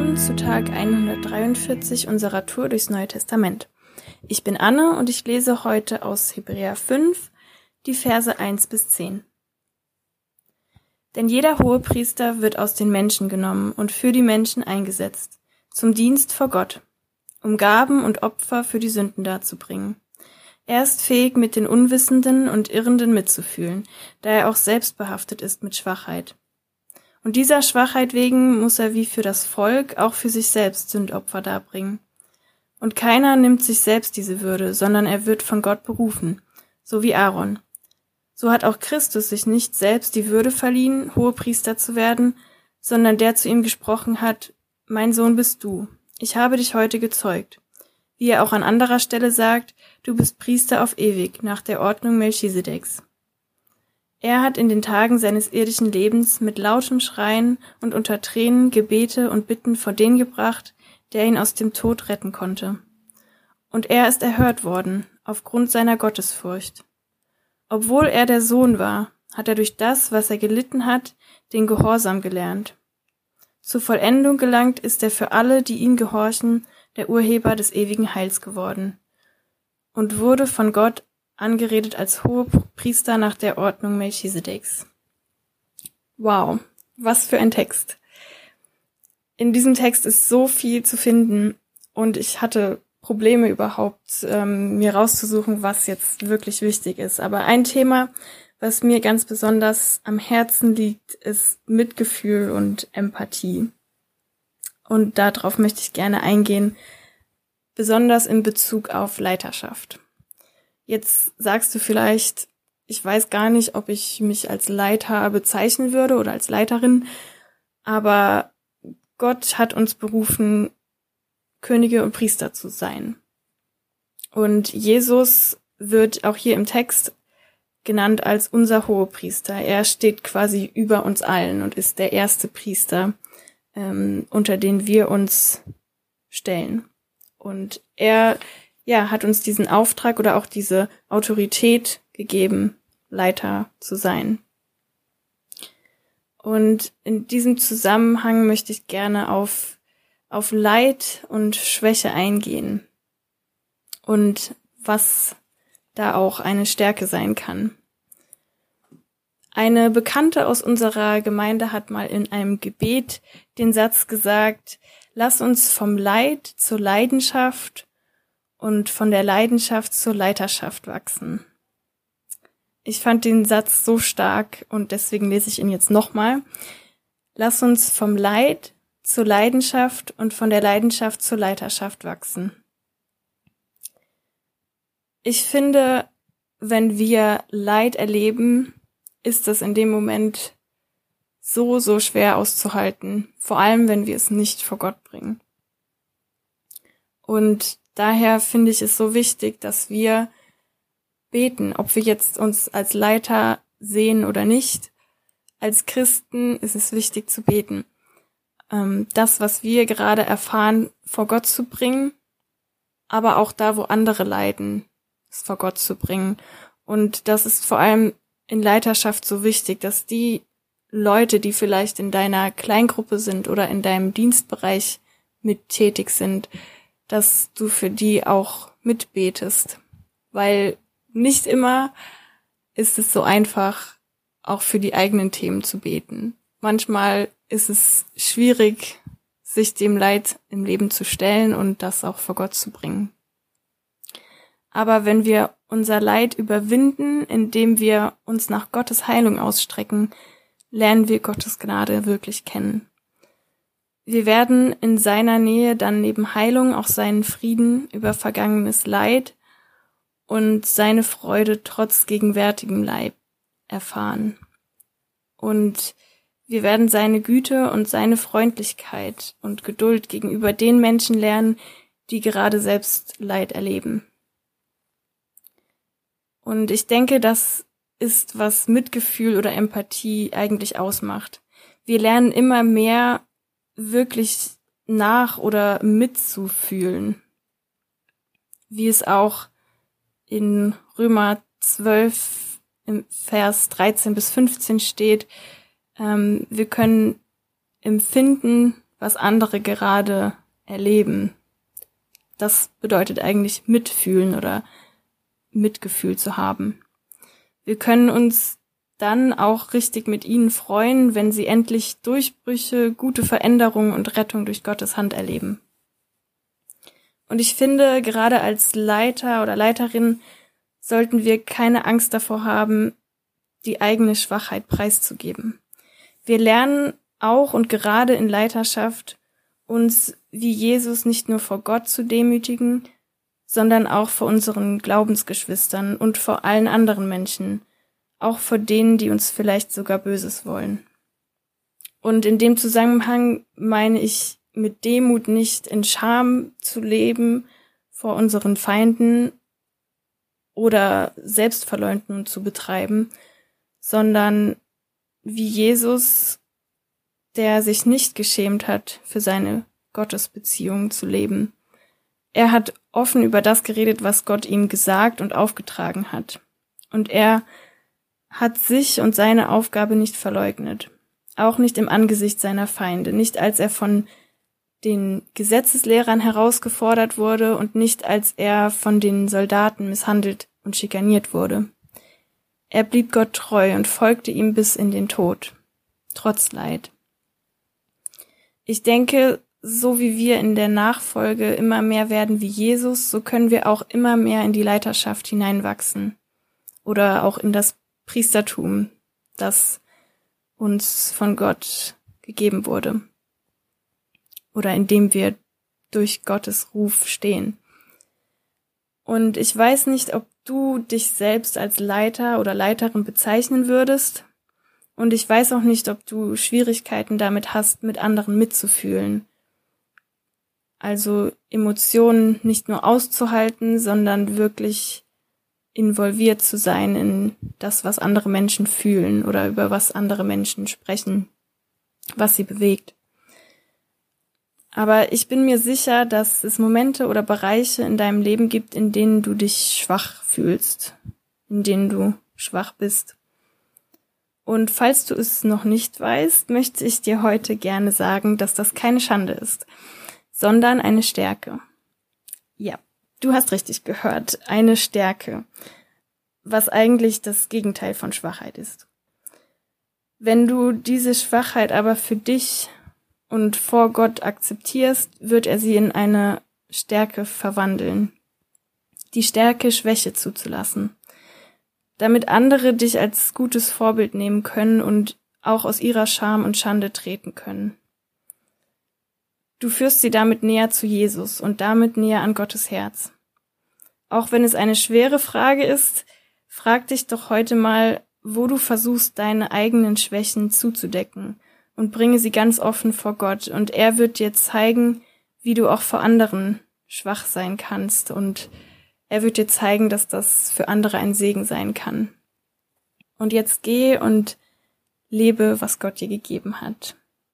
willkommen zu Tag 143 unserer Tour durchs Neue Testament. Ich bin Anne und ich lese heute aus Hebräer 5 die Verse 1 bis 10. Denn jeder hohe Priester wird aus den Menschen genommen und für die Menschen eingesetzt, zum Dienst vor Gott, um Gaben und Opfer für die Sünden darzubringen. Er ist fähig, mit den Unwissenden und Irrenden mitzufühlen, da er auch selbst behaftet ist mit Schwachheit. Und dieser Schwachheit wegen muss er wie für das Volk auch für sich selbst Sündopfer darbringen. Und keiner nimmt sich selbst diese Würde, sondern er wird von Gott berufen, so wie Aaron. So hat auch Christus sich nicht selbst die Würde verliehen, Hohepriester zu werden, sondern der zu ihm gesprochen hat, Mein Sohn bist du, ich habe dich heute gezeugt. Wie er auch an anderer Stelle sagt, du bist Priester auf ewig, nach der Ordnung Melchisedeks. Er hat in den Tagen seines irdischen Lebens mit lautem Schreien und unter Tränen Gebete und Bitten vor den gebracht, der ihn aus dem Tod retten konnte. Und er ist erhört worden, aufgrund seiner Gottesfurcht. Obwohl er der Sohn war, hat er durch das, was er gelitten hat, den Gehorsam gelernt. Zur Vollendung gelangt ist er für alle, die ihn gehorchen, der Urheber des ewigen Heils geworden und wurde von Gott angeredet als Hohepriester nach der Ordnung Melchisedeks. Wow, was für ein Text. In diesem Text ist so viel zu finden und ich hatte Probleme überhaupt, ähm, mir rauszusuchen, was jetzt wirklich wichtig ist. Aber ein Thema, was mir ganz besonders am Herzen liegt, ist Mitgefühl und Empathie. Und darauf möchte ich gerne eingehen, besonders in Bezug auf Leiterschaft. Jetzt sagst du vielleicht, ich weiß gar nicht, ob ich mich als Leiter bezeichnen würde oder als Leiterin, aber Gott hat uns berufen, Könige und Priester zu sein. Und Jesus wird auch hier im Text genannt als unser Hohepriester. Er steht quasi über uns allen und ist der erste Priester, ähm, unter den wir uns stellen. Und er ja, hat uns diesen Auftrag oder auch diese Autorität gegeben, Leiter zu sein. Und in diesem Zusammenhang möchte ich gerne auf, auf Leid und Schwäche eingehen und was da auch eine Stärke sein kann. Eine Bekannte aus unserer Gemeinde hat mal in einem Gebet den Satz gesagt, lass uns vom Leid zur Leidenschaft und von der Leidenschaft zur Leiterschaft wachsen. Ich fand den Satz so stark und deswegen lese ich ihn jetzt nochmal. Lass uns vom Leid zur Leidenschaft und von der Leidenschaft zur Leiterschaft wachsen. Ich finde, wenn wir Leid erleben, ist das in dem Moment so, so schwer auszuhalten, vor allem wenn wir es nicht vor Gott bringen. Und daher finde ich es so wichtig, dass wir beten, ob wir jetzt uns als Leiter sehen oder nicht. Als Christen ist es wichtig zu beten. Ähm, das, was wir gerade erfahren, vor Gott zu bringen, aber auch da, wo andere leiden, es vor Gott zu bringen. Und das ist vor allem in Leiterschaft so wichtig, dass die Leute, die vielleicht in deiner Kleingruppe sind oder in deinem Dienstbereich mit tätig sind, dass du für die auch mitbetest. Weil nicht immer ist es so einfach, auch für die eigenen Themen zu beten. Manchmal ist es schwierig, sich dem Leid im Leben zu stellen und das auch vor Gott zu bringen. Aber wenn wir unser Leid überwinden, indem wir uns nach Gottes Heilung ausstrecken, lernen wir Gottes Gnade wirklich kennen. Wir werden in seiner Nähe dann neben Heilung auch seinen Frieden über vergangenes Leid und seine Freude trotz gegenwärtigem Leib erfahren. Und wir werden seine Güte und seine Freundlichkeit und Geduld gegenüber den Menschen lernen, die gerade selbst Leid erleben. Und ich denke, das ist, was Mitgefühl oder Empathie eigentlich ausmacht. Wir lernen immer mehr wirklich nach oder mitzufühlen. Wie es auch in Römer 12 im Vers 13 bis 15 steht, ähm, wir können empfinden, was andere gerade erleben. Das bedeutet eigentlich mitfühlen oder Mitgefühl zu haben. Wir können uns dann auch richtig mit ihnen freuen, wenn sie endlich Durchbrüche, gute Veränderungen und Rettung durch Gottes Hand erleben. Und ich finde, gerade als Leiter oder Leiterin sollten wir keine Angst davor haben, die eigene Schwachheit preiszugeben. Wir lernen auch und gerade in Leiterschaft uns wie Jesus nicht nur vor Gott zu demütigen, sondern auch vor unseren Glaubensgeschwistern und vor allen anderen Menschen, auch vor denen, die uns vielleicht sogar Böses wollen. Und in dem Zusammenhang meine ich mit Demut nicht in Scham zu leben vor unseren Feinden oder Selbstverleugnung zu betreiben, sondern wie Jesus, der sich nicht geschämt hat, für seine Gottesbeziehung zu leben. Er hat offen über das geredet, was Gott ihm gesagt und aufgetragen hat. Und er hat sich und seine Aufgabe nicht verleugnet. Auch nicht im Angesicht seiner Feinde, nicht als er von den Gesetzeslehrern herausgefordert wurde und nicht als er von den Soldaten misshandelt und schikaniert wurde. Er blieb Gott treu und folgte ihm bis in den Tod, trotz Leid. Ich denke, so wie wir in der Nachfolge immer mehr werden wie Jesus, so können wir auch immer mehr in die Leiterschaft hineinwachsen oder auch in das Priestertum, das uns von Gott gegeben wurde oder in dem wir durch Gottes Ruf stehen. Und ich weiß nicht, ob du dich selbst als Leiter oder Leiterin bezeichnen würdest. Und ich weiß auch nicht, ob du Schwierigkeiten damit hast, mit anderen mitzufühlen. Also Emotionen nicht nur auszuhalten, sondern wirklich involviert zu sein in das, was andere Menschen fühlen oder über was andere Menschen sprechen, was sie bewegt. Aber ich bin mir sicher, dass es Momente oder Bereiche in deinem Leben gibt, in denen du dich schwach fühlst, in denen du schwach bist. Und falls du es noch nicht weißt, möchte ich dir heute gerne sagen, dass das keine Schande ist, sondern eine Stärke. Ja, du hast richtig gehört, eine Stärke, was eigentlich das Gegenteil von Schwachheit ist. Wenn du diese Schwachheit aber für dich und vor Gott akzeptierst, wird er sie in eine Stärke verwandeln. Die Stärke, Schwäche zuzulassen. Damit andere dich als gutes Vorbild nehmen können und auch aus ihrer Scham und Schande treten können. Du führst sie damit näher zu Jesus und damit näher an Gottes Herz. Auch wenn es eine schwere Frage ist, frag dich doch heute mal, wo du versuchst, deine eigenen Schwächen zuzudecken und bringe sie ganz offen vor Gott und er wird dir zeigen, wie du auch vor anderen schwach sein kannst und er wird dir zeigen, dass das für andere ein Segen sein kann. Und jetzt geh und lebe, was Gott dir gegeben hat.